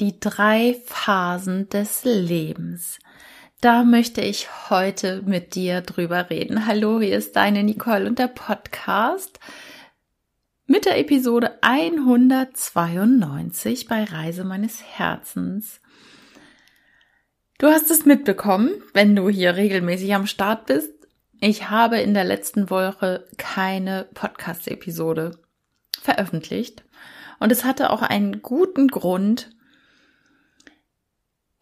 die drei Phasen des Lebens. Da möchte ich heute mit dir drüber reden. Hallo, hier ist deine Nicole und der Podcast mit der Episode 192 bei Reise meines Herzens. Du hast es mitbekommen, wenn du hier regelmäßig am Start bist. Ich habe in der letzten Woche keine Podcast-Episode veröffentlicht. Und es hatte auch einen guten Grund.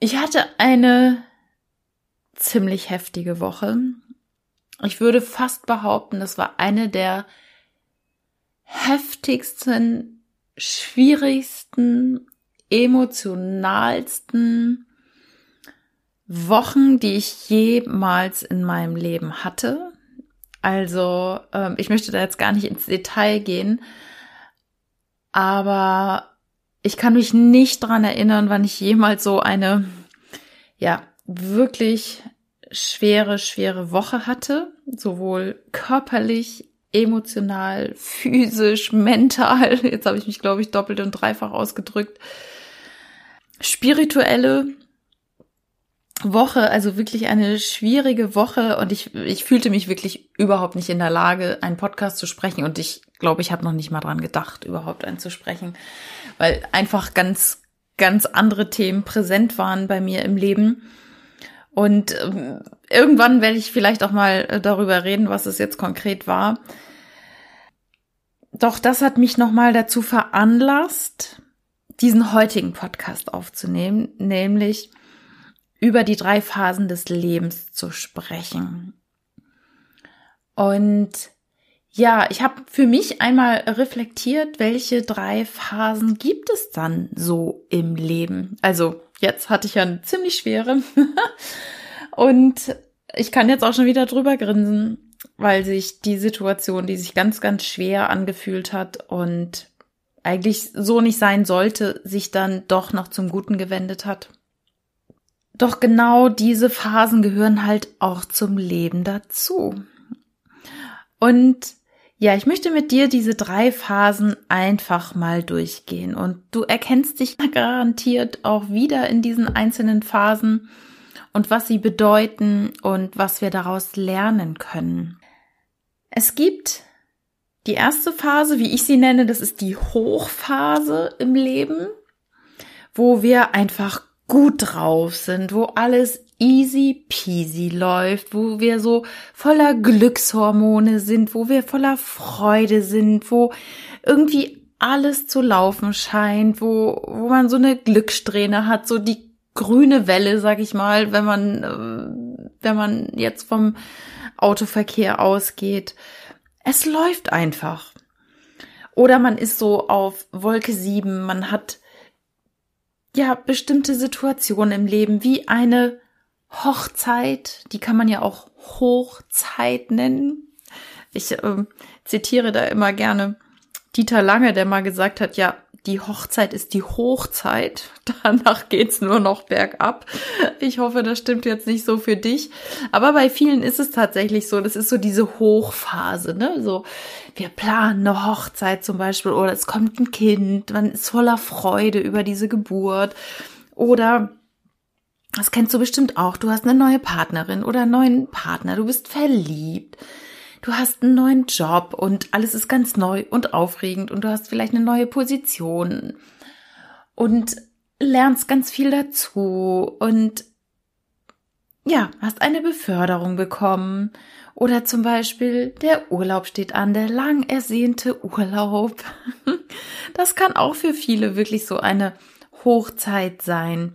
Ich hatte eine ziemlich heftige Woche. Ich würde fast behaupten, das war eine der heftigsten, schwierigsten, emotionalsten Wochen, die ich jemals in meinem Leben hatte. Also ähm, ich möchte da jetzt gar nicht ins Detail gehen, aber ich kann mich nicht dran erinnern, wann ich jemals so eine, ja, wirklich schwere, schwere Woche hatte, sowohl körperlich, emotional, physisch, mental. Jetzt habe ich mich, glaube ich, doppelt und dreifach ausgedrückt. Spirituelle Woche, also wirklich eine schwierige Woche und ich, ich fühlte mich wirklich überhaupt nicht in der Lage, einen Podcast zu sprechen und ich glaube, ich habe noch nicht mal dran gedacht, überhaupt einen zu sprechen, weil einfach ganz, ganz andere Themen präsent waren bei mir im Leben. Und ähm, irgendwann werde ich vielleicht auch mal äh, darüber reden, was es jetzt konkret war. Doch das hat mich nochmal dazu veranlasst, diesen heutigen Podcast aufzunehmen, nämlich über die drei Phasen des Lebens zu sprechen. Und ja, ich habe für mich einmal reflektiert, welche drei Phasen gibt es dann so im Leben. Also jetzt hatte ich ja eine ziemlich schwere und ich kann jetzt auch schon wieder drüber grinsen, weil sich die Situation, die sich ganz, ganz schwer angefühlt hat und eigentlich so nicht sein sollte, sich dann doch noch zum Guten gewendet hat. Doch genau diese Phasen gehören halt auch zum Leben dazu. Und ja, ich möchte mit dir diese drei Phasen einfach mal durchgehen und du erkennst dich garantiert auch wieder in diesen einzelnen Phasen und was sie bedeuten und was wir daraus lernen können. Es gibt die erste Phase, wie ich sie nenne, das ist die Hochphase im Leben, wo wir einfach gut drauf sind, wo alles easy peasy läuft, wo wir so voller Glückshormone sind, wo wir voller Freude sind, wo irgendwie alles zu laufen scheint, wo, wo man so eine Glückssträhne hat, so die grüne Welle, sag ich mal, wenn man, äh, wenn man jetzt vom Autoverkehr ausgeht. Es läuft einfach. Oder man ist so auf Wolke sieben, man hat ja bestimmte Situationen im Leben, wie eine Hochzeit, die kann man ja auch Hochzeit nennen. Ich äh, zitiere da immer gerne Dieter Lange, der mal gesagt hat, ja, die Hochzeit ist die Hochzeit. Danach geht's nur noch bergab. Ich hoffe, das stimmt jetzt nicht so für dich. Aber bei vielen ist es tatsächlich so. Das ist so diese Hochphase, ne? So, wir planen eine Hochzeit zum Beispiel oder es kommt ein Kind. Man ist voller Freude über diese Geburt. Oder das kennst du bestimmt auch. Du hast eine neue Partnerin oder einen neuen Partner. Du bist verliebt du hast einen neuen Job und alles ist ganz neu und aufregend und du hast vielleicht eine neue Position und lernst ganz viel dazu und ja, hast eine Beförderung bekommen oder zum Beispiel der Urlaub steht an, der lang ersehnte Urlaub. Das kann auch für viele wirklich so eine Hochzeit sein.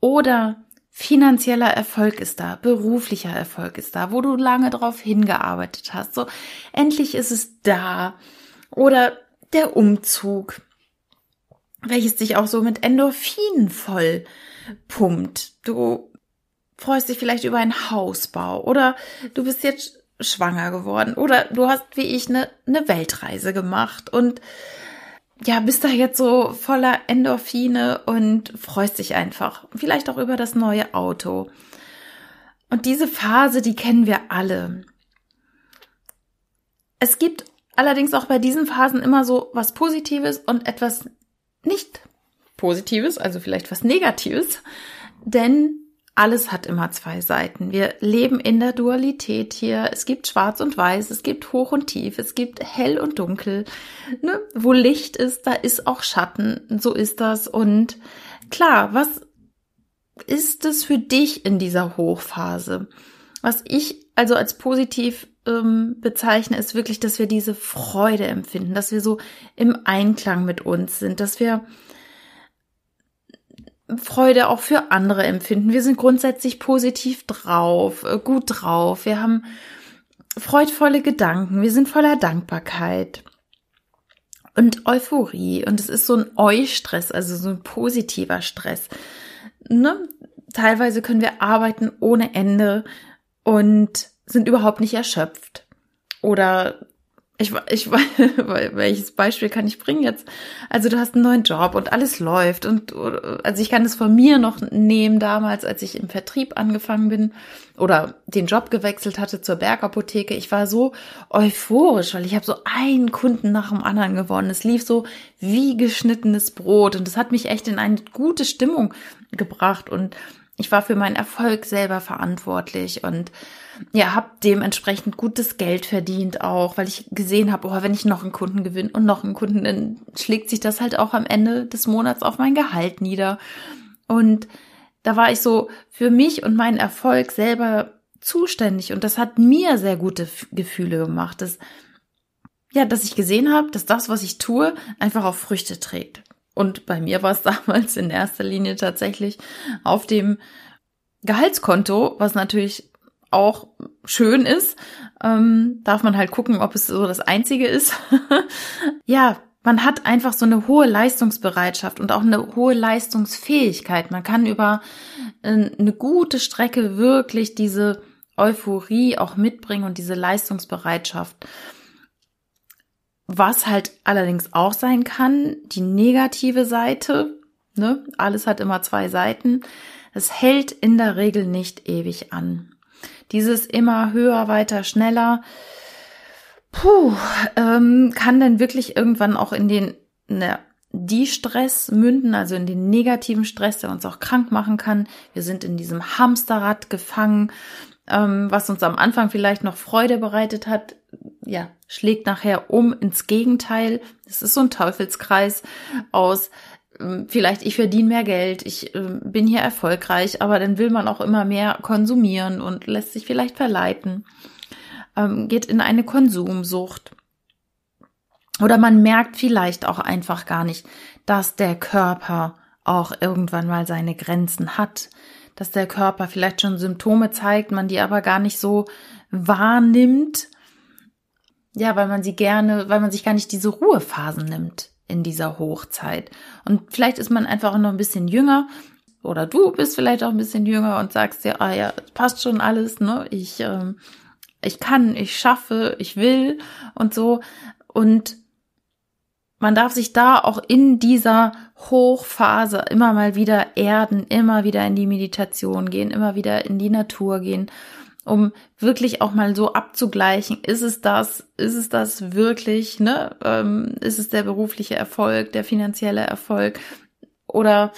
Oder finanzieller Erfolg ist da, beruflicher Erfolg ist da, wo du lange drauf hingearbeitet hast. So, endlich ist es da. Oder der Umzug, welches dich auch so mit Endorphinen voll pumpt. Du freust dich vielleicht über einen Hausbau oder du bist jetzt schwanger geworden oder du hast wie ich eine, eine Weltreise gemacht und ja, bist da jetzt so voller Endorphine und freust dich einfach. Vielleicht auch über das neue Auto. Und diese Phase, die kennen wir alle. Es gibt allerdings auch bei diesen Phasen immer so was Positives und etwas nicht Positives, also vielleicht was Negatives, denn alles hat immer zwei Seiten. Wir leben in der Dualität hier. Es gibt Schwarz und Weiß, es gibt Hoch und Tief, es gibt Hell und Dunkel. Ne? Wo Licht ist, da ist auch Schatten. So ist das. Und klar, was ist es für dich in dieser Hochphase? Was ich also als positiv ähm, bezeichne, ist wirklich, dass wir diese Freude empfinden, dass wir so im Einklang mit uns sind, dass wir Freude auch für andere empfinden. Wir sind grundsätzlich positiv drauf, äh, gut drauf. Wir haben freudvolle Gedanken. Wir sind voller Dankbarkeit und Euphorie. Und es ist so ein Eu-Stress, also so ein positiver Stress. Ne? Teilweise können wir arbeiten ohne Ende und sind überhaupt nicht erschöpft. Oder ich, ich, welches Beispiel kann ich bringen jetzt? Also du hast einen neuen Job und alles läuft und, also ich kann es von mir noch nehmen damals, als ich im Vertrieb angefangen bin oder den Job gewechselt hatte zur Bergapotheke. Ich war so euphorisch, weil ich habe so einen Kunden nach dem anderen gewonnen. Es lief so wie geschnittenes Brot und es hat mich echt in eine gute Stimmung gebracht und ich war für meinen Erfolg selber verantwortlich und ja, habe dementsprechend gutes Geld verdient auch, weil ich gesehen habe, oh, wenn ich noch einen Kunden gewinne und noch einen Kunden, dann schlägt sich das halt auch am Ende des Monats auf mein Gehalt nieder. Und da war ich so für mich und meinen Erfolg selber zuständig und das hat mir sehr gute Gefühle gemacht, dass ja, dass ich gesehen habe, dass das, was ich tue, einfach auch Früchte trägt. Und bei mir war es damals in erster Linie tatsächlich auf dem Gehaltskonto, was natürlich auch schön ist, ähm, darf man halt gucken, ob es so das Einzige ist. ja, man hat einfach so eine hohe Leistungsbereitschaft und auch eine hohe Leistungsfähigkeit. Man kann über äh, eine gute Strecke wirklich diese Euphorie auch mitbringen und diese Leistungsbereitschaft. Was halt allerdings auch sein kann, die negative Seite, ne? alles hat immer zwei Seiten, es hält in der Regel nicht ewig an. Dieses immer höher, weiter, schneller, puh, ähm, kann dann wirklich irgendwann auch in den, ne, die Stress münden, also in den negativen Stress, der uns auch krank machen kann. Wir sind in diesem Hamsterrad gefangen, ähm, was uns am Anfang vielleicht noch Freude bereitet hat, ja, schlägt nachher um ins Gegenteil. Es ist so ein Teufelskreis aus ähm, vielleicht ich verdiene mehr Geld, ich äh, bin hier erfolgreich, aber dann will man auch immer mehr konsumieren und lässt sich vielleicht verleiten, ähm, geht in eine Konsumsucht. Oder man merkt vielleicht auch einfach gar nicht, dass der Körper auch irgendwann mal seine Grenzen hat, dass der Körper vielleicht schon Symptome zeigt, man die aber gar nicht so wahrnimmt. Ja, weil man sie gerne, weil man sich gar nicht diese Ruhephasen nimmt in dieser Hochzeit. Und vielleicht ist man einfach noch ein bisschen jünger oder du bist vielleicht auch ein bisschen jünger und sagst dir, ah ja, passt schon alles, ne? Ich, ähm, ich kann, ich schaffe, ich will und so. Und man darf sich da auch in dieser Hochphase immer mal wieder erden, immer wieder in die Meditation gehen, immer wieder in die Natur gehen um wirklich auch mal so abzugleichen, ist es das, ist es das wirklich, ne? Ähm, ist es der berufliche Erfolg, der finanzielle Erfolg? Oder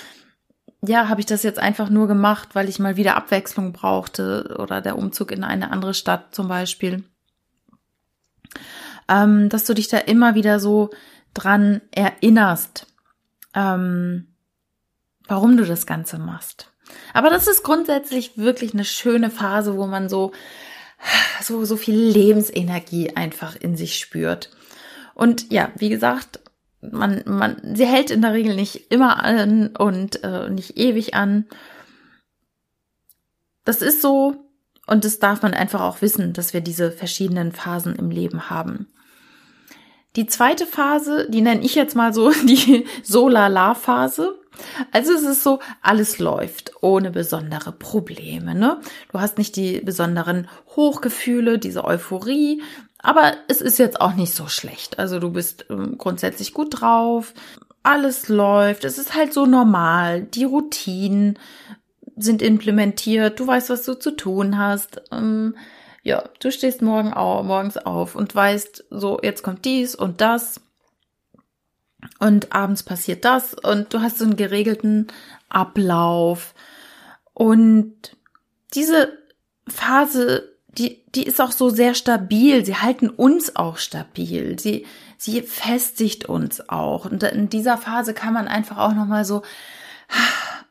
ja, habe ich das jetzt einfach nur gemacht, weil ich mal wieder Abwechslung brauchte oder der Umzug in eine andere Stadt zum Beispiel? Ähm, dass du dich da immer wieder so dran erinnerst, ähm, warum du das Ganze machst. Aber das ist grundsätzlich wirklich eine schöne Phase, wo man so, so, so viel Lebensenergie einfach in sich spürt. Und ja, wie gesagt, man, man, sie hält in der Regel nicht immer an und äh, nicht ewig an. Das ist so und das darf man einfach auch wissen, dass wir diese verschiedenen Phasen im Leben haben. Die zweite Phase, die nenne ich jetzt mal so die Solala-Phase. Also es ist so, alles läuft ohne besondere Probleme. Ne? Du hast nicht die besonderen Hochgefühle, diese Euphorie, aber es ist jetzt auch nicht so schlecht. Also du bist ähm, grundsätzlich gut drauf, alles läuft, es ist halt so normal, die Routinen sind implementiert, du weißt, was du zu tun hast. Ähm, ja, du stehst morgen auf, morgens auf und weißt, so, jetzt kommt dies und das. Und abends passiert das und du hast so einen geregelten Ablauf und diese Phase, die, die ist auch so sehr stabil. Sie halten uns auch stabil. Sie, sie festigt uns auch. Und in dieser Phase kann man einfach auch nochmal so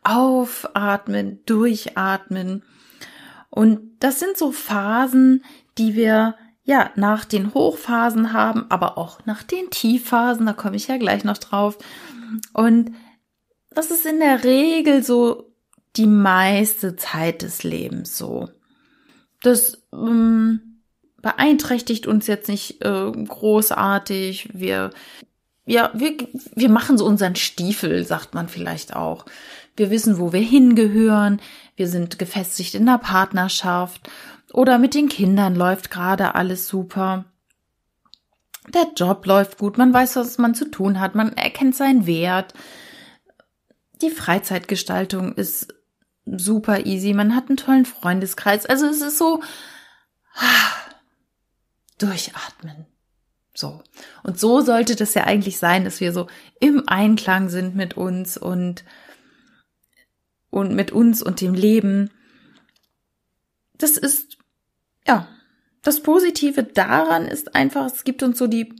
aufatmen, durchatmen. Und das sind so Phasen, die wir ja nach den Hochphasen haben, aber auch nach den Tiefphasen, da komme ich ja gleich noch drauf. Und das ist in der Regel so die meiste Zeit des Lebens so. Das ähm, beeinträchtigt uns jetzt nicht äh, großartig. Wir, ja, wir, wir machen so unseren Stiefel, sagt man vielleicht auch. Wir wissen, wo wir hingehören. Wir sind gefestigt in der Partnerschaft oder mit den Kindern läuft gerade alles super. Der Job läuft gut, man weiß, was man zu tun hat, man erkennt seinen Wert. Die Freizeitgestaltung ist super easy, man hat einen tollen Freundeskreis. Also es ist so durchatmen. So. Und so sollte das ja eigentlich sein, dass wir so im Einklang sind mit uns und, und mit uns und dem Leben. Das ist ja, das Positive daran ist einfach, es gibt uns so die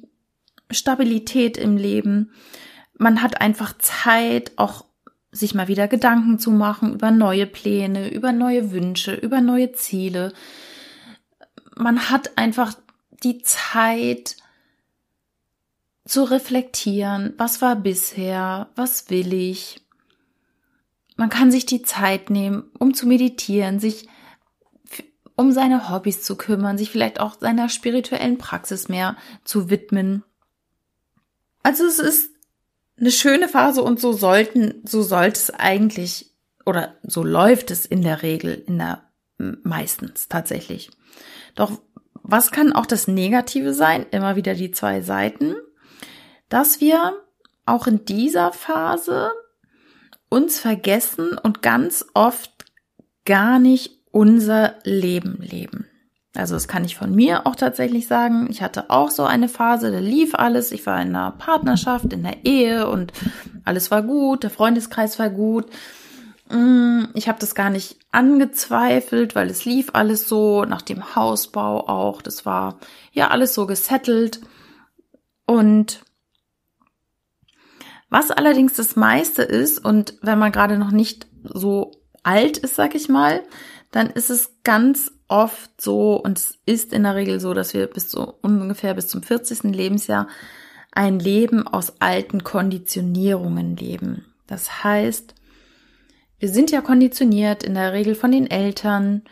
Stabilität im Leben. Man hat einfach Zeit, auch sich mal wieder Gedanken zu machen über neue Pläne, über neue Wünsche, über neue Ziele. Man hat einfach die Zeit zu reflektieren, was war bisher, was will ich. Man kann sich die Zeit nehmen, um zu meditieren, sich um seine Hobbys zu kümmern, sich vielleicht auch seiner spirituellen Praxis mehr zu widmen. Also es ist eine schöne Phase und so sollten, so sollte es eigentlich oder so läuft es in der Regel, in der meistens tatsächlich. Doch was kann auch das Negative sein? Immer wieder die zwei Seiten, dass wir auch in dieser Phase uns vergessen und ganz oft gar nicht unser Leben leben. Also das kann ich von mir auch tatsächlich sagen. Ich hatte auch so eine Phase, da lief alles. Ich war in einer Partnerschaft, in der Ehe und alles war gut. Der Freundeskreis war gut. Mm, ich habe das gar nicht angezweifelt, weil es lief alles so nach dem Hausbau auch. Das war ja alles so gesettelt. Und was allerdings das meiste ist und wenn man gerade noch nicht so alt ist, sag ich mal, dann ist es ganz oft so, und es ist in der Regel so, dass wir bis zu ungefähr bis zum 40. Lebensjahr ein Leben aus alten Konditionierungen leben. Das heißt, wir sind ja konditioniert in der Regel von den Eltern,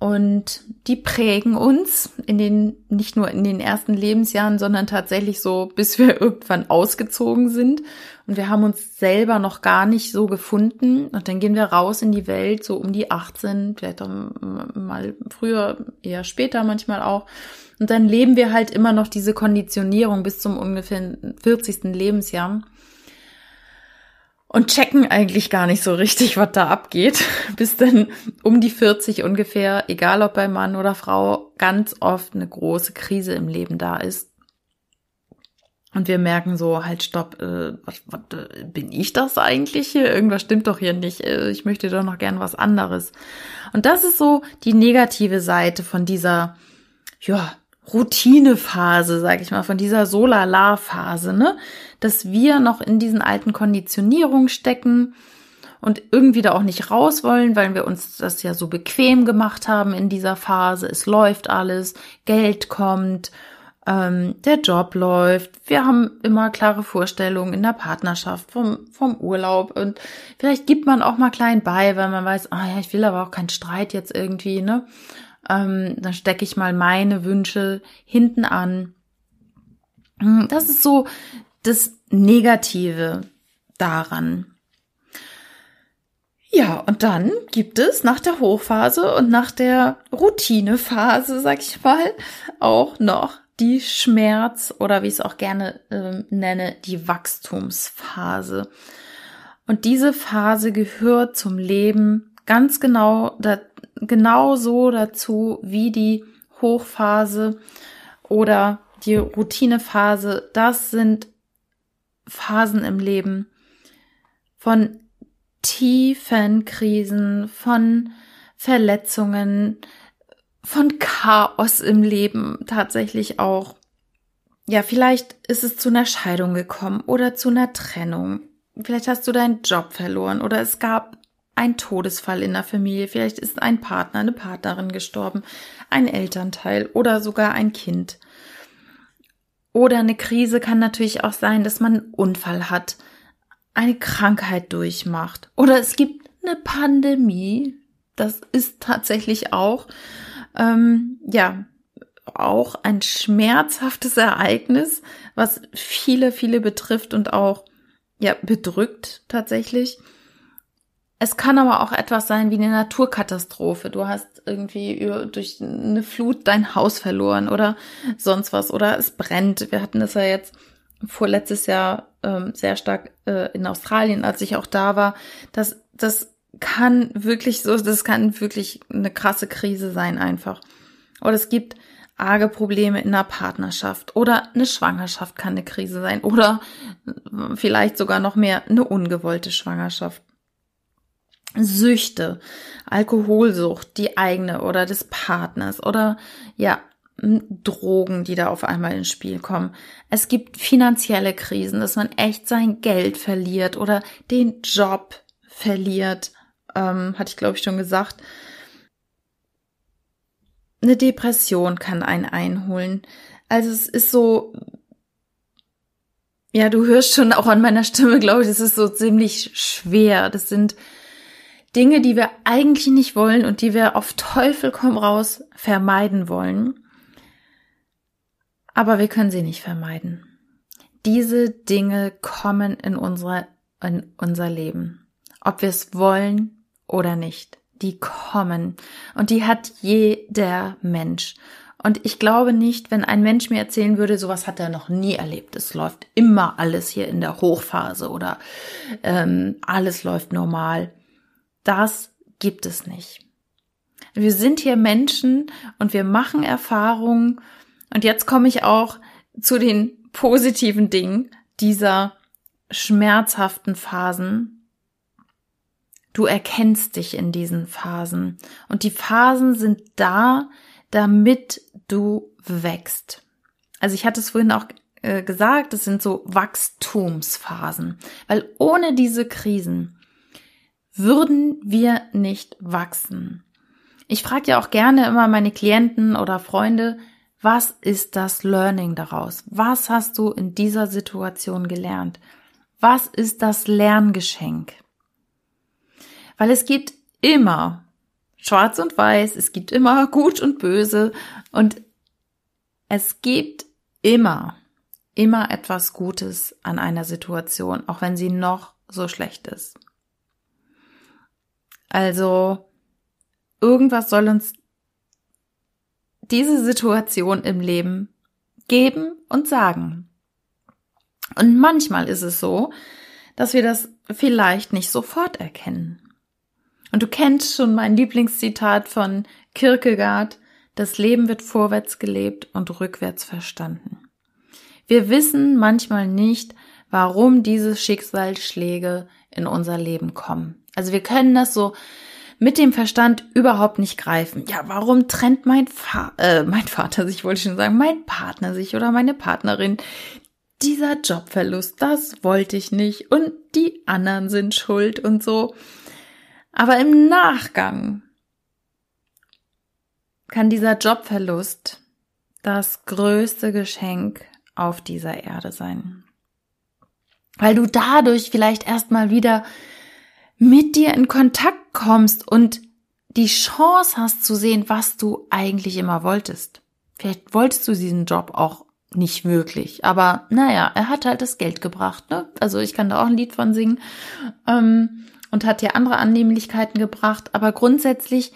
und die prägen uns in den, nicht nur in den ersten Lebensjahren, sondern tatsächlich so, bis wir irgendwann ausgezogen sind. Und wir haben uns selber noch gar nicht so gefunden. Und dann gehen wir raus in die Welt, so um die 18, vielleicht auch mal früher, eher später manchmal auch. Und dann leben wir halt immer noch diese Konditionierung bis zum ungefähr 40. Lebensjahr und checken eigentlich gar nicht so richtig, was da abgeht, bis dann um die 40 ungefähr, egal ob bei Mann oder Frau, ganz oft eine große Krise im Leben da ist. Und wir merken so, halt, stopp, äh, was, was, äh, bin ich das eigentlich hier? Irgendwas stimmt doch hier nicht. Äh, ich möchte doch noch gern was anderes. Und das ist so die negative Seite von dieser, ja, Routinephase, sag ich mal, von dieser Solala-Phase, ne? Dass wir noch in diesen alten Konditionierungen stecken und irgendwie da auch nicht raus wollen, weil wir uns das ja so bequem gemacht haben in dieser Phase. Es läuft alles, Geld kommt, ähm, der Job läuft, wir haben immer klare Vorstellungen in der Partnerschaft vom, vom Urlaub und vielleicht gibt man auch mal klein bei, weil man weiß, ah ja, ich will aber auch keinen Streit jetzt irgendwie, ne? ähm, dann stecke ich mal meine Wünsche hinten an. Hm, das ist so das Negative daran. Ja, und dann gibt es nach der Hochphase und nach der Routinephase, sag ich mal, auch noch die Schmerz oder wie ich es auch gerne äh, nenne, die Wachstumsphase. Und diese Phase gehört zum Leben ganz genau da, genauso dazu wie die Hochphase oder die Routinephase. Das sind Phasen im Leben, von tiefen Krisen, von Verletzungen, von Chaos im Leben tatsächlich auch. Ja, vielleicht ist es zu einer Scheidung gekommen oder zu einer Trennung. Vielleicht hast du deinen Job verloren oder es gab einen Todesfall in der Familie. Vielleicht ist ein Partner, eine Partnerin gestorben, ein Elternteil oder sogar ein Kind. Oder eine Krise kann natürlich auch sein, dass man einen Unfall hat, eine Krankheit durchmacht. Oder es gibt eine Pandemie. Das ist tatsächlich auch, ähm, ja, auch ein schmerzhaftes Ereignis, was viele, viele betrifft und auch, ja, bedrückt tatsächlich. Es kann aber auch etwas sein wie eine Naturkatastrophe. Du hast irgendwie durch eine Flut dein Haus verloren oder sonst was oder es brennt. Wir hatten das ja jetzt vorletztes Jahr ähm, sehr stark äh, in Australien, als ich auch da war. Das, das kann wirklich so, das kann wirklich eine krasse Krise sein einfach. Oder es gibt arge Probleme in einer Partnerschaft oder eine Schwangerschaft kann eine Krise sein oder vielleicht sogar noch mehr eine ungewollte Schwangerschaft. Süchte, Alkoholsucht, die eigene oder des Partners oder ja, Drogen, die da auf einmal ins Spiel kommen. Es gibt finanzielle Krisen, dass man echt sein Geld verliert oder den Job verliert, ähm, hatte ich glaube ich schon gesagt. Eine Depression kann einen einholen. Also es ist so, ja, du hörst schon auch an meiner Stimme, glaube ich, es ist so ziemlich schwer. Das sind Dinge, die wir eigentlich nicht wollen und die wir auf Teufel komm raus vermeiden wollen. Aber wir können sie nicht vermeiden. Diese Dinge kommen in, unsere, in unser Leben. Ob wir es wollen oder nicht. Die kommen. Und die hat jeder Mensch. Und ich glaube nicht, wenn ein Mensch mir erzählen würde, sowas hat er noch nie erlebt. Es läuft immer alles hier in der Hochphase oder ähm, alles läuft normal. Das gibt es nicht. Wir sind hier Menschen und wir machen Erfahrungen. Und jetzt komme ich auch zu den positiven Dingen dieser schmerzhaften Phasen. Du erkennst dich in diesen Phasen. Und die Phasen sind da, damit du wächst. Also ich hatte es vorhin auch äh, gesagt, es sind so Wachstumsphasen. Weil ohne diese Krisen würden wir nicht wachsen. Ich frage ja auch gerne immer meine Klienten oder Freunde, was ist das Learning daraus? Was hast du in dieser Situation gelernt? Was ist das Lerngeschenk? Weil es gibt immer schwarz und weiß, es gibt immer gut und böse und es gibt immer, immer etwas Gutes an einer Situation, auch wenn sie noch so schlecht ist. Also irgendwas soll uns diese Situation im Leben geben und sagen. Und manchmal ist es so, dass wir das vielleicht nicht sofort erkennen. Und du kennst schon mein Lieblingszitat von Kierkegaard, das Leben wird vorwärts gelebt und rückwärts verstanden. Wir wissen manchmal nicht, warum diese Schicksalsschläge in unser Leben kommen. Also wir können das so mit dem Verstand überhaupt nicht greifen. Ja, warum trennt mein, Fa äh, mein Vater sich, wollte ich schon sagen, mein Partner sich oder meine Partnerin? Dieser Jobverlust, das wollte ich nicht und die anderen sind schuld und so. Aber im Nachgang kann dieser Jobverlust das größte Geschenk auf dieser Erde sein. Weil du dadurch vielleicht erstmal wieder mit dir in Kontakt kommst und die Chance hast zu sehen, was du eigentlich immer wolltest. Vielleicht wolltest du diesen Job auch nicht wirklich, aber naja, er hat halt das Geld gebracht. Ne? Also ich kann da auch ein Lied von singen ähm, und hat dir andere Annehmlichkeiten gebracht, aber grundsätzlich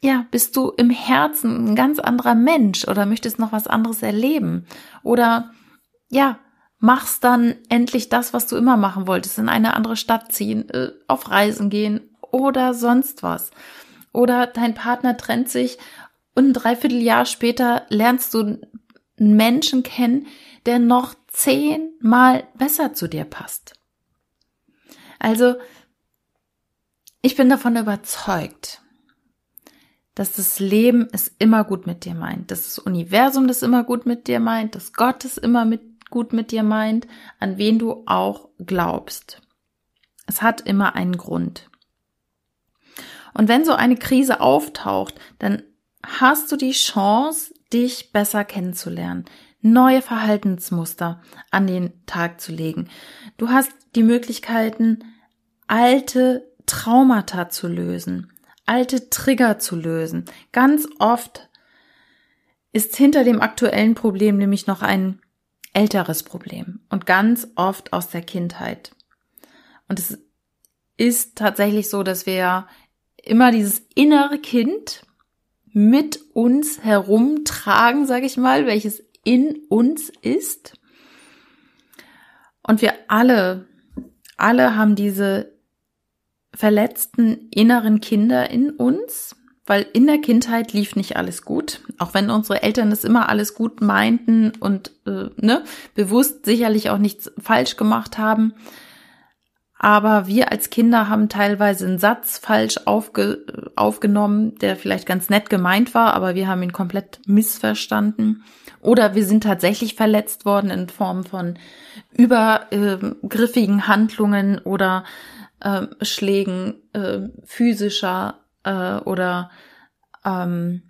ja, bist du im Herzen ein ganz anderer Mensch oder möchtest noch was anderes erleben oder ja, machst dann endlich das, was du immer machen wolltest, in eine andere Stadt ziehen, äh, auf Reisen gehen oder sonst was. Oder dein Partner trennt sich und ein Dreivierteljahr später lernst du einen Menschen kennen, der noch zehnmal besser zu dir passt. Also, ich bin davon überzeugt, dass das Leben es immer gut mit dir meint, dass das Universum das immer gut mit dir meint, dass Gott es immer mit, gut mit dir meint, an wen du auch glaubst. Es hat immer einen Grund. Und wenn so eine Krise auftaucht, dann hast du die Chance, dich besser kennenzulernen, neue Verhaltensmuster an den Tag zu legen. Du hast die Möglichkeiten, alte Traumata zu lösen, alte Trigger zu lösen. Ganz oft ist hinter dem aktuellen Problem nämlich noch ein älteres Problem und ganz oft aus der Kindheit. Und es ist tatsächlich so, dass wir immer dieses innere Kind mit uns herumtragen, sage ich mal, welches in uns ist. Und wir alle, alle haben diese verletzten inneren Kinder in uns, weil in der Kindheit lief nicht alles gut, auch wenn unsere Eltern es immer alles gut meinten und äh, ne, bewusst sicherlich auch nichts falsch gemacht haben. Aber wir als Kinder haben teilweise einen Satz falsch aufge aufgenommen, der vielleicht ganz nett gemeint war, aber wir haben ihn komplett missverstanden. Oder wir sind tatsächlich verletzt worden in Form von übergriffigen Handlungen oder äh, Schlägen äh, physischer äh, oder ähm,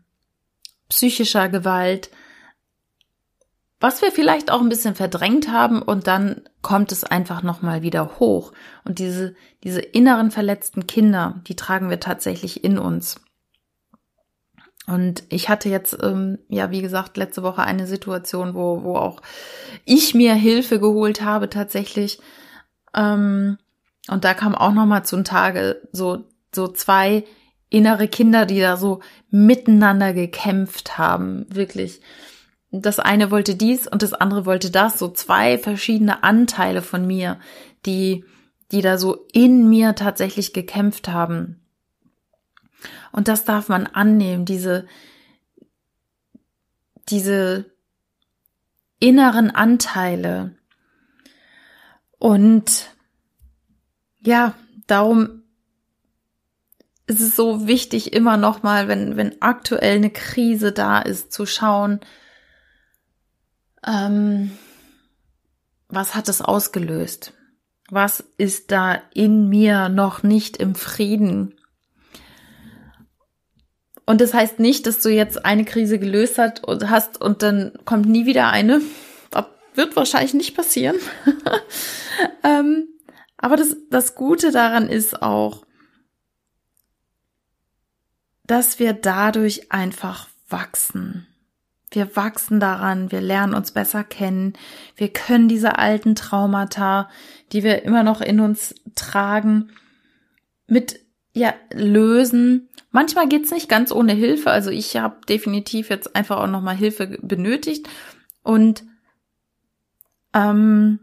psychischer Gewalt was wir vielleicht auch ein bisschen verdrängt haben und dann kommt es einfach nochmal wieder hoch. Und diese, diese inneren verletzten Kinder, die tragen wir tatsächlich in uns. Und ich hatte jetzt, ähm, ja, wie gesagt, letzte Woche eine Situation, wo, wo auch ich mir Hilfe geholt habe tatsächlich. Ähm, und da kam auch nochmal zum Tage so, so zwei innere Kinder, die da so miteinander gekämpft haben, wirklich das eine wollte dies und das andere wollte das, so zwei verschiedene Anteile von mir, die, die da so in mir tatsächlich gekämpft haben. Und das darf man annehmen, diese, diese inneren Anteile. Und ja, darum ist es so wichtig, immer noch mal, wenn, wenn aktuell eine Krise da ist, zu schauen, ähm, was hat es ausgelöst? Was ist da in mir noch nicht im Frieden? Und das heißt nicht, dass du jetzt eine Krise gelöst hast und hast und dann kommt nie wieder eine. Das wird wahrscheinlich nicht passieren. ähm, aber das, das Gute daran ist auch, dass wir dadurch einfach wachsen. Wir wachsen daran, wir lernen uns besser kennen, wir können diese alten Traumata, die wir immer noch in uns tragen, mit ja lösen. Manchmal geht's nicht ganz ohne Hilfe, also ich habe definitiv jetzt einfach auch noch mal Hilfe benötigt und ähm,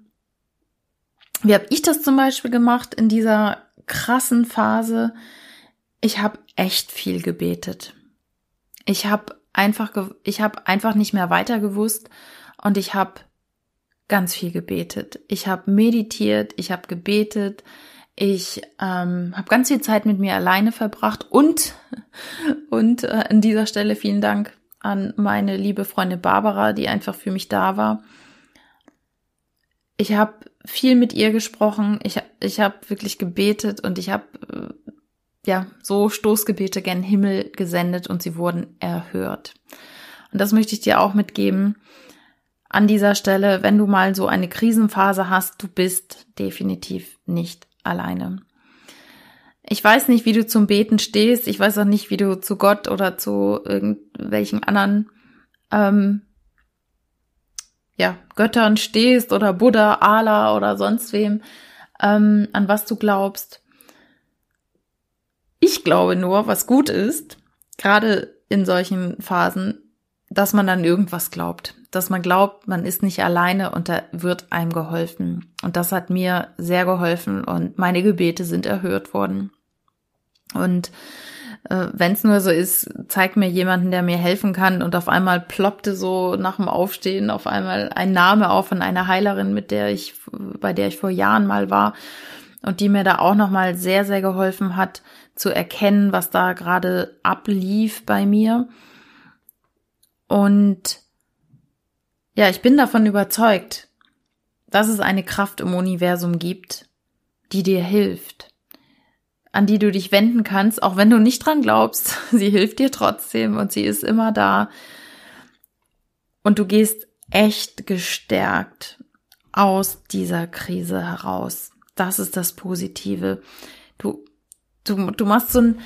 wie habe ich das zum Beispiel gemacht in dieser krassen Phase? Ich habe echt viel gebetet. Ich habe einfach, ich habe einfach nicht mehr weiter gewusst und ich habe ganz viel gebetet. Ich habe meditiert, ich habe gebetet, ich ähm, habe ganz viel Zeit mit mir alleine verbracht und und äh, an dieser Stelle vielen Dank an meine liebe Freundin Barbara, die einfach für mich da war. Ich habe viel mit ihr gesprochen, ich, ich habe wirklich gebetet und ich habe äh, ja, so Stoßgebete gen Himmel gesendet und sie wurden erhört. Und das möchte ich dir auch mitgeben. An dieser Stelle, wenn du mal so eine Krisenphase hast, du bist definitiv nicht alleine. Ich weiß nicht, wie du zum Beten stehst. Ich weiß auch nicht, wie du zu Gott oder zu irgendwelchen anderen ähm, ja, Göttern stehst oder Buddha, Allah oder sonst wem, ähm, an was du glaubst. Glaube nur, was gut ist, gerade in solchen Phasen, dass man dann irgendwas glaubt, dass man glaubt, man ist nicht alleine und da wird einem geholfen. Und das hat mir sehr geholfen und meine Gebete sind erhört worden. Und äh, wenn es nur so ist, zeig mir jemanden, der mir helfen kann. Und auf einmal ploppte so nach dem Aufstehen auf einmal ein Name auf von einer Heilerin, mit der ich, bei der ich vor Jahren mal war und die mir da auch nochmal sehr, sehr geholfen hat, zu erkennen, was da gerade ablief bei mir. Und ja, ich bin davon überzeugt, dass es eine Kraft im Universum gibt, die dir hilft, an die du dich wenden kannst, auch wenn du nicht dran glaubst. Sie hilft dir trotzdem und sie ist immer da. Und du gehst echt gestärkt aus dieser Krise heraus. Das ist das Positive. Du, du, du machst so ein,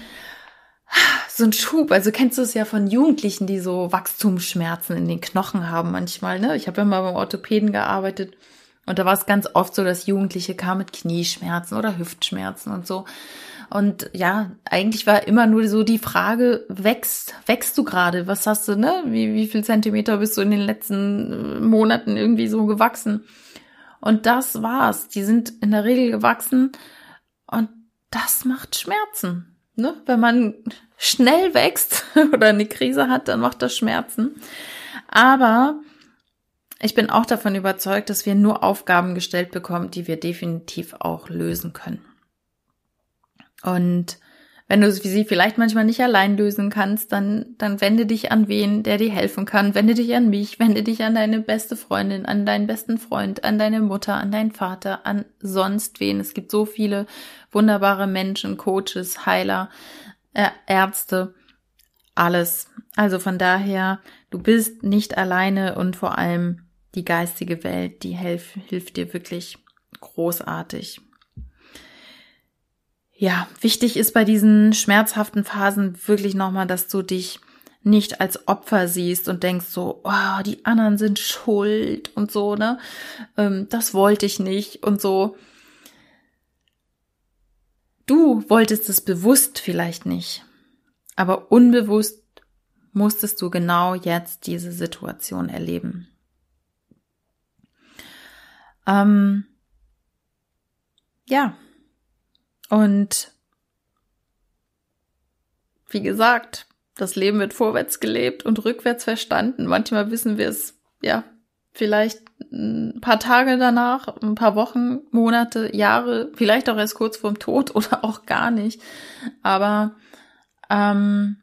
so ein Schub. Also kennst du es ja von Jugendlichen, die so Wachstumsschmerzen in den Knochen haben manchmal, ne? Ich habe ja mal beim Orthopäden gearbeitet und da war es ganz oft so, dass Jugendliche kamen mit Knieschmerzen oder Hüftschmerzen und so. Und ja, eigentlich war immer nur so die Frage, wächst, wächst du gerade? Was hast du, ne? Wie, wie viel Zentimeter bist du in den letzten äh, Monaten irgendwie so gewachsen? Und das war's. Die sind in der Regel gewachsen und das macht Schmerzen. Ne? Wenn man schnell wächst oder eine Krise hat, dann macht das Schmerzen. Aber ich bin auch davon überzeugt, dass wir nur Aufgaben gestellt bekommen, die wir definitiv auch lösen können. Und wenn du sie vielleicht manchmal nicht allein lösen kannst, dann, dann wende dich an wen, der dir helfen kann. Wende dich an mich, wende dich an deine beste Freundin, an deinen besten Freund, an deine Mutter, an deinen Vater, an sonst wen. Es gibt so viele wunderbare Menschen, Coaches, Heiler, äh, Ärzte, alles. Also von daher, du bist nicht alleine und vor allem die geistige Welt, die hilf, hilft dir wirklich großartig. Ja, wichtig ist bei diesen schmerzhaften Phasen wirklich nochmal, dass du dich nicht als Opfer siehst und denkst so, oh, die anderen sind schuld und so, ne? Ähm, das wollte ich nicht und so. Du wolltest es bewusst vielleicht nicht, aber unbewusst musstest du genau jetzt diese Situation erleben. Ähm, ja, und wie gesagt, das Leben wird vorwärts gelebt und rückwärts verstanden. Manchmal wissen wir es, ja, vielleicht ein paar Tage danach, ein paar Wochen, Monate, Jahre, vielleicht auch erst kurz vorm Tod oder auch gar nicht. Aber ähm,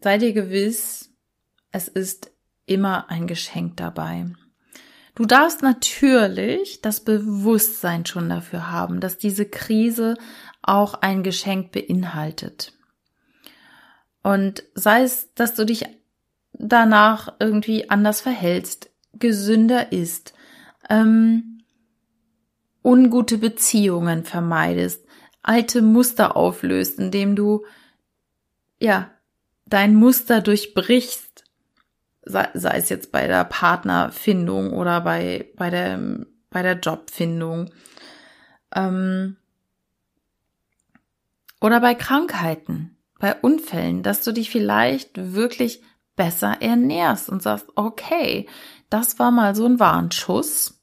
sei dir gewiss, es ist immer ein Geschenk dabei. Du darfst natürlich das Bewusstsein schon dafür haben, dass diese Krise auch ein Geschenk beinhaltet. Und sei es, dass du dich danach irgendwie anders verhältst, gesünder ist, ähm, ungute Beziehungen vermeidest, alte Muster auflöst, indem du ja dein Muster durchbrichst sei, sei es jetzt bei der Partnerfindung oder bei, bei der, bei der Jobfindung. Ähm, oder bei Krankheiten, bei Unfällen, dass du dich vielleicht wirklich besser ernährst und sagst, okay, das war mal so ein Warnschuss.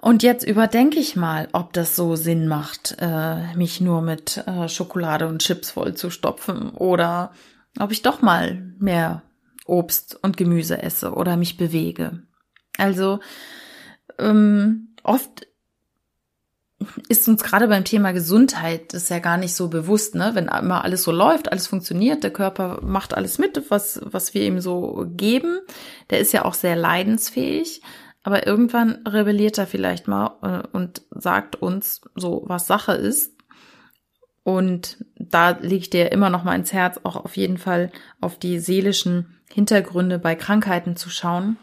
Und jetzt überdenke ich mal, ob das so Sinn macht, äh, mich nur mit äh, Schokolade und Chips voll zu stopfen oder ob ich doch mal mehr Obst und Gemüse esse oder mich bewege. Also ähm, oft ist uns gerade beim Thema Gesundheit das ja gar nicht so bewusst, ne? Wenn immer alles so läuft, alles funktioniert, der Körper macht alles mit, was, was wir ihm so geben. Der ist ja auch sehr leidensfähig, aber irgendwann rebelliert er vielleicht mal äh, und sagt uns so, was Sache ist. Und da liegt dir immer noch mal ins Herz, auch auf jeden Fall auf die seelischen Hintergründe bei Krankheiten zu schauen.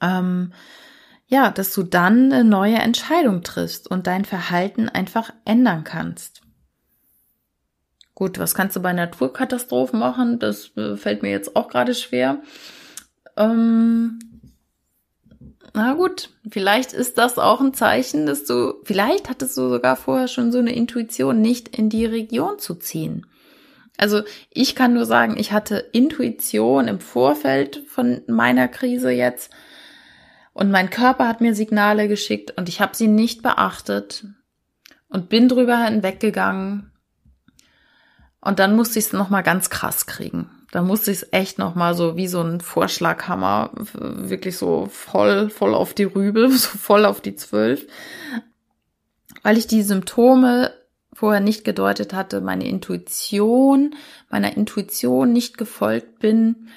Ähm, ja, dass du dann eine neue Entscheidung triffst und dein Verhalten einfach ändern kannst. Gut, was kannst du bei Naturkatastrophen machen? Das äh, fällt mir jetzt auch gerade schwer. Ähm, na gut, vielleicht ist das auch ein Zeichen, dass du, vielleicht hattest du sogar vorher schon so eine Intuition, nicht in die Region zu ziehen. Also ich kann nur sagen, ich hatte Intuition im Vorfeld von meiner Krise jetzt und mein Körper hat mir Signale geschickt und ich habe sie nicht beachtet. und bin drüber hinweggegangen. Und dann musste ich es nochmal ganz krass kriegen. Da musste ich es echt nochmal so wie so ein Vorschlaghammer, wirklich so voll, voll auf die Rübe, so voll auf die Zwölf. Weil ich die Symptome vorher nicht gedeutet hatte, meine Intuition, meiner Intuition nicht gefolgt bin,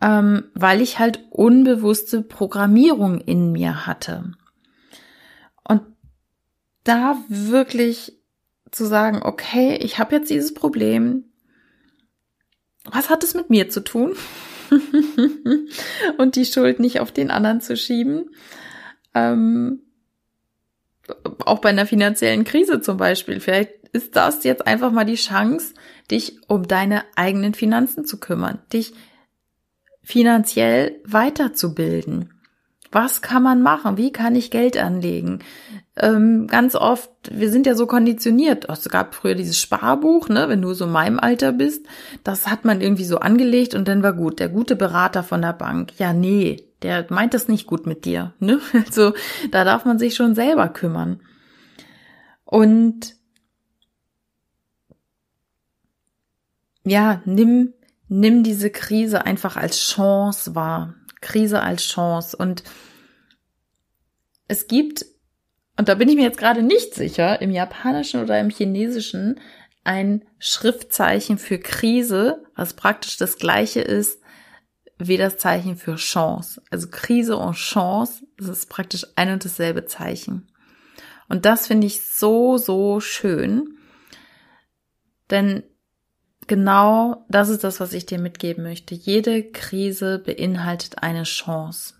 ähm, weil ich halt unbewusste Programmierung in mir hatte. Und da wirklich zu sagen, okay, ich habe jetzt dieses Problem, was hat es mit mir zu tun? und die Schuld nicht auf den anderen zu schieben. Ähm, auch bei einer finanziellen Krise zum Beispiel. Vielleicht ist das jetzt einfach mal die Chance, dich um deine eigenen Finanzen zu kümmern, dich finanziell weiterzubilden. Was kann man machen? Wie kann ich Geld anlegen? Ähm, ganz oft, wir sind ja so konditioniert. Es gab früher dieses Sparbuch, ne, wenn du so in meinem Alter bist, das hat man irgendwie so angelegt und dann war gut. Der gute Berater von der Bank. Ja, nee, der meint das nicht gut mit dir. Ne? Also da darf man sich schon selber kümmern. Und ja, nimm, nimm diese Krise einfach als Chance wahr. Krise als Chance. Und es gibt, und da bin ich mir jetzt gerade nicht sicher, im Japanischen oder im Chinesischen ein Schriftzeichen für Krise, was praktisch das gleiche ist wie das Zeichen für Chance. Also Krise und Chance, das ist praktisch ein und dasselbe Zeichen. Und das finde ich so, so schön. Denn genau das ist das, was ich dir mitgeben möchte. Jede Krise beinhaltet eine Chance.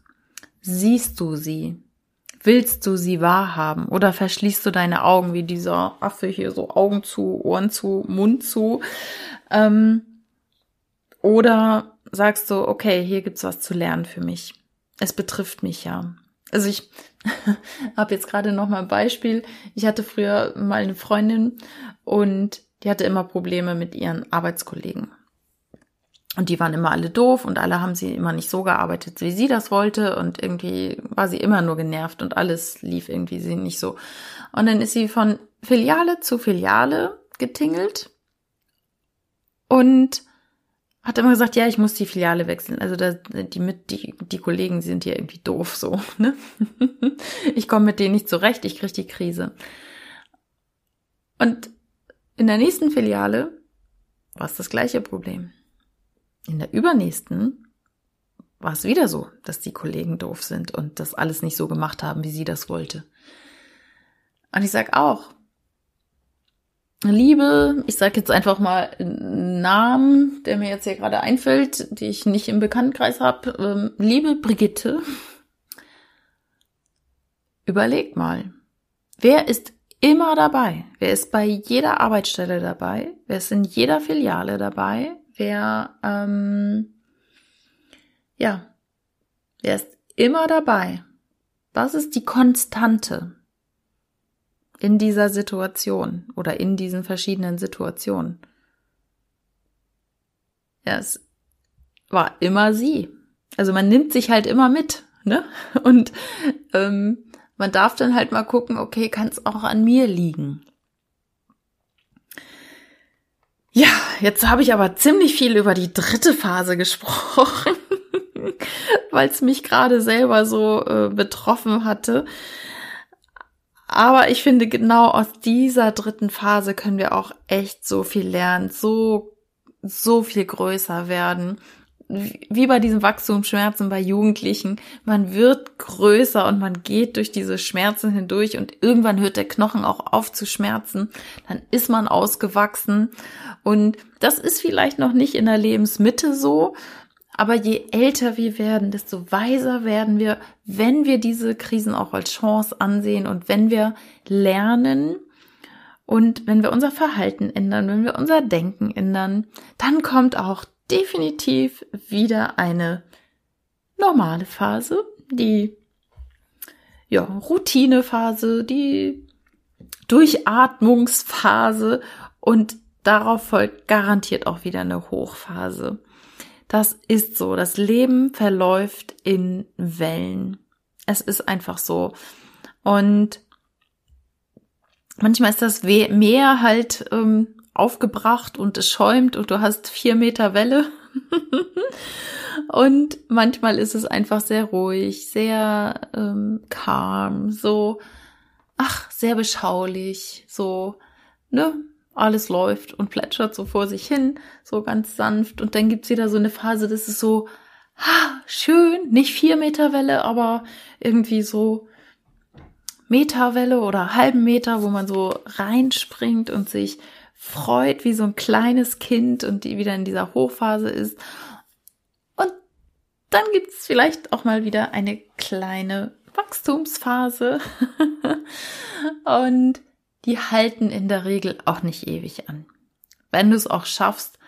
Siehst du sie? Willst du sie wahrhaben? Oder verschließt du deine Augen wie dieser Affe hier so Augen zu, Ohren zu, Mund zu? Ähm, oder sagst du, okay, hier gibt's was zu lernen für mich. Es betrifft mich ja. Also ich habe jetzt gerade noch mal ein Beispiel. Ich hatte früher mal eine Freundin und die hatte immer Probleme mit ihren Arbeitskollegen. Und die waren immer alle doof und alle haben sie immer nicht so gearbeitet, wie sie das wollte. Und irgendwie war sie immer nur genervt und alles lief irgendwie sie nicht so. Und dann ist sie von Filiale zu Filiale getingelt und hat immer gesagt, ja, ich muss die Filiale wechseln. Also da, die mit die die Kollegen sind hier irgendwie doof so, ne? ich komme mit denen nicht zurecht, ich krieg die Krise. Und in der nächsten Filiale war es das gleiche Problem. In der übernächsten war es wieder so, dass die Kollegen doof sind und das alles nicht so gemacht haben, wie sie das wollte. Und ich sag auch, Liebe, ich sage jetzt einfach mal einen Namen, der mir jetzt hier gerade einfällt, die ich nicht im Bekanntenkreis habe. Ähm, liebe Brigitte, überleg mal, wer ist immer dabei? Wer ist bei jeder Arbeitsstelle dabei? Wer ist in jeder Filiale dabei? Wer, ähm, ja, wer ist immer dabei? Was ist die Konstante? in dieser Situation oder in diesen verschiedenen Situationen. Ja, es war immer sie. Also man nimmt sich halt immer mit, ne? Und ähm, man darf dann halt mal gucken, okay, kann es auch an mir liegen? Ja, jetzt habe ich aber ziemlich viel über die dritte Phase gesprochen, weil es mich gerade selber so äh, betroffen hatte. Aber ich finde, genau aus dieser dritten Phase können wir auch echt so viel lernen, so, so viel größer werden. Wie bei diesen Wachstumsschmerzen bei Jugendlichen. Man wird größer und man geht durch diese Schmerzen hindurch und irgendwann hört der Knochen auch auf zu schmerzen. Dann ist man ausgewachsen. Und das ist vielleicht noch nicht in der Lebensmitte so, aber je älter wir werden, desto weiser werden wir, wenn wir diese Krisen auch als Chance ansehen und wenn wir lernen und wenn wir unser Verhalten ändern, wenn wir unser Denken ändern, dann kommt auch definitiv wieder eine normale Phase, die ja, Routinephase, die Durchatmungsphase und darauf folgt garantiert auch wieder eine Hochphase. Das ist so. Das Leben verläuft in Wellen. Es ist einfach so. Und manchmal ist das Meer halt ähm, aufgebracht und es schäumt und du hast vier Meter Welle. und manchmal ist es einfach sehr ruhig, sehr ähm, calm, so, ach, sehr beschaulich, so, ne, alles läuft und plätschert so vor sich hin, so ganz sanft. Und dann gibt's wieder so eine Phase, das ist so, ha, schön, nicht vier Meter Welle, aber irgendwie so Meterwelle oder halben Meter, wo man so reinspringt und sich freut wie so ein kleines Kind und die wieder in dieser Hochphase ist. Und dann gibt's vielleicht auch mal wieder eine kleine Wachstumsphase. und die halten in der Regel auch nicht ewig an. Wenn du es auch schaffst,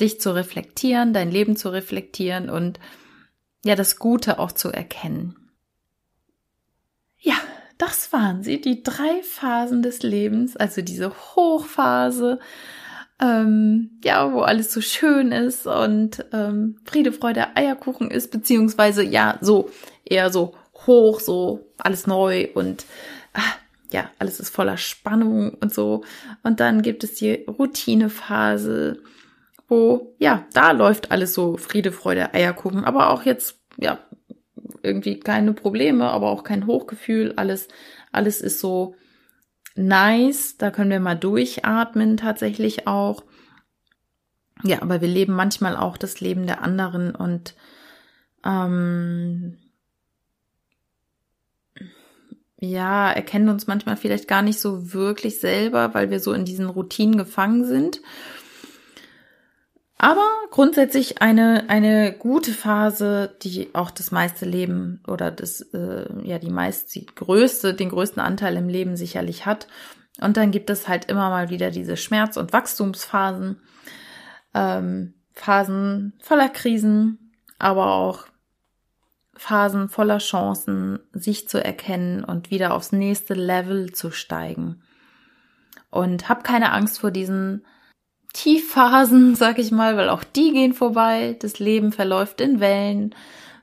dich zu reflektieren, dein Leben zu reflektieren und ja, das Gute auch zu erkennen. Das waren sie, die drei Phasen des Lebens, also diese Hochphase, ähm, ja, wo alles so schön ist und ähm, Friede, Freude, Eierkuchen ist, beziehungsweise ja, so eher so hoch, so alles neu und ah, ja, alles ist voller Spannung und so. Und dann gibt es die Routinephase, wo, ja, da läuft alles so Friede, Freude, Eierkuchen, aber auch jetzt, ja, irgendwie keine Probleme, aber auch kein Hochgefühl. Alles, alles ist so nice. Da können wir mal durchatmen tatsächlich auch. Ja, aber wir leben manchmal auch das Leben der anderen und ähm, ja, erkennen uns manchmal vielleicht gar nicht so wirklich selber, weil wir so in diesen Routinen gefangen sind. Aber grundsätzlich eine, eine gute Phase, die auch das meiste Leben oder das, äh, ja, die meist, die größte, den größten Anteil im Leben sicherlich hat. Und dann gibt es halt immer mal wieder diese Schmerz- und Wachstumsphasen, ähm, Phasen voller Krisen, aber auch Phasen voller Chancen, sich zu erkennen und wieder aufs nächste Level zu steigen. Und hab keine Angst vor diesen Tiefphasen, sag ich mal, weil auch die gehen vorbei. Das Leben verläuft in Wellen.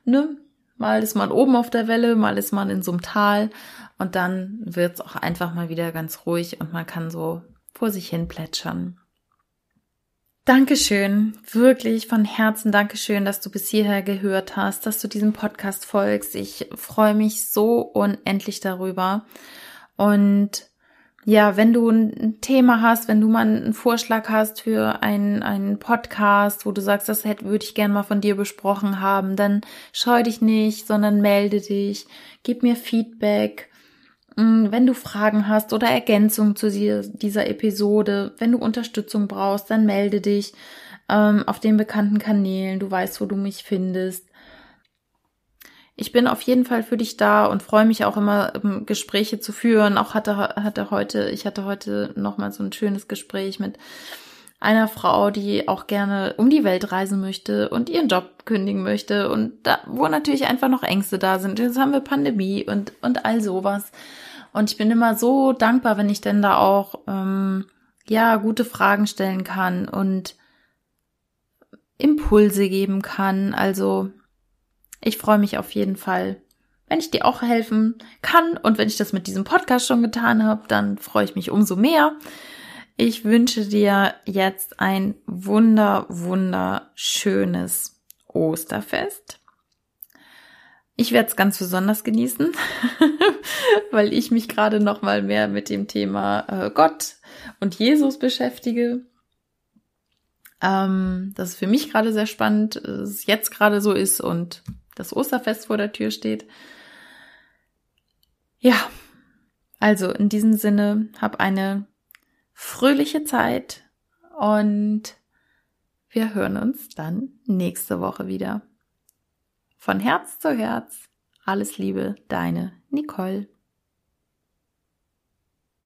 Ne? Mal ist man oben auf der Welle, mal ist man in so einem Tal und dann wird's auch einfach mal wieder ganz ruhig und man kann so vor sich hin plätschern. Dankeschön, wirklich von Herzen Dankeschön, dass du bis hierher gehört hast, dass du diesem Podcast folgst. Ich freue mich so unendlich darüber. Und ja, wenn du ein Thema hast, wenn du mal einen Vorschlag hast für einen, einen Podcast, wo du sagst, das hätte, würde ich gerne mal von dir besprochen haben, dann scheu dich nicht, sondern melde dich, gib mir Feedback Mm, wenn du Fragen hast oder Ergänzungen zu dieser Episode, wenn du Unterstützung brauchst, dann melde dich ähm, auf den bekannten Kanälen. Du weißt, wo du mich findest. Ich bin auf jeden Fall für dich da und freue mich auch immer, ähm, Gespräche zu führen. Auch hatte, hatte heute, ich hatte heute nochmal so ein schönes Gespräch mit einer Frau, die auch gerne um die Welt reisen möchte und ihren Job kündigen möchte und da, wo natürlich einfach noch Ängste da sind. Jetzt haben wir Pandemie und, und all sowas. Und ich bin immer so dankbar, wenn ich denn da auch, ähm, ja, gute Fragen stellen kann und Impulse geben kann. Also, ich freue mich auf jeden Fall, wenn ich dir auch helfen kann. Und wenn ich das mit diesem Podcast schon getan habe, dann freue ich mich umso mehr. Ich wünsche dir jetzt ein wunder, wunderschönes Osterfest. Ich werde es ganz besonders genießen, weil ich mich gerade noch mal mehr mit dem Thema äh, Gott und Jesus beschäftige. Ähm, das ist für mich gerade sehr spannend, es jetzt gerade so ist und das Osterfest vor der Tür steht. Ja, also in diesem Sinne, hab eine fröhliche Zeit und wir hören uns dann nächste Woche wieder. Von Herz zu Herz. Alles Liebe, deine Nicole.